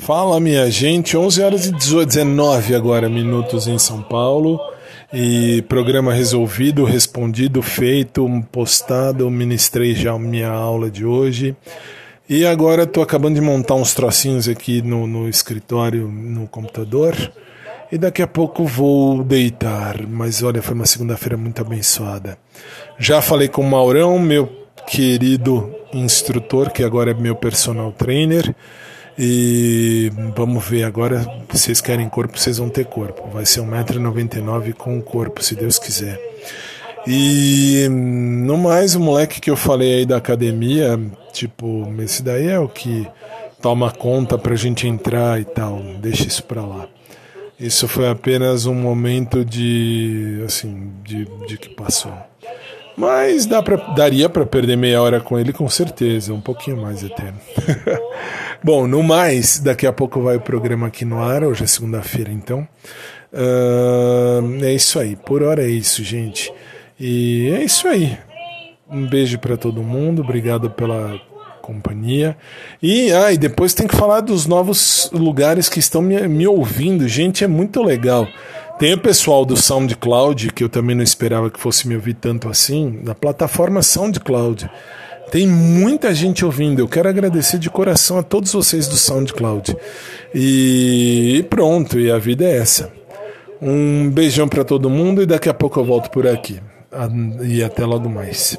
Fala minha gente, 11 horas e 19 agora minutos em São Paulo. E programa resolvido, respondido, feito, postado, ministrei já minha aula de hoje. E agora estou acabando de montar uns trocinhos aqui no, no escritório, no computador. E daqui a pouco vou deitar, mas olha, foi uma segunda-feira muito abençoada. Já falei com o Maurão, meu querido instrutor, que agora é meu personal trainer. E vamos ver agora, vocês querem corpo, vocês vão ter corpo. Vai ser 1,99m com corpo, se Deus quiser. E no mais, o moleque que eu falei aí da academia, tipo, esse daí é o que toma conta pra gente entrar e tal. Deixa isso pra lá. Isso foi apenas um momento de, assim, de, de que passou. Mas dá pra, daria para perder meia hora com ele com certeza, um pouquinho mais até. Bom, no mais, daqui a pouco vai o programa aqui no ar, hoje é segunda-feira então. Uh, é isso aí, por hora é isso, gente. E é isso aí. Um beijo para todo mundo, obrigado pela companhia. E, ah, e depois tem que falar dos novos lugares que estão me, me ouvindo. Gente, é muito legal. Tem o pessoal do SoundCloud, que eu também não esperava que fosse me ouvir tanto assim, da plataforma SoundCloud. Tem muita gente ouvindo. Eu quero agradecer de coração a todos vocês do SoundCloud. E pronto, e a vida é essa. Um beijão para todo mundo e daqui a pouco eu volto por aqui. E até logo mais.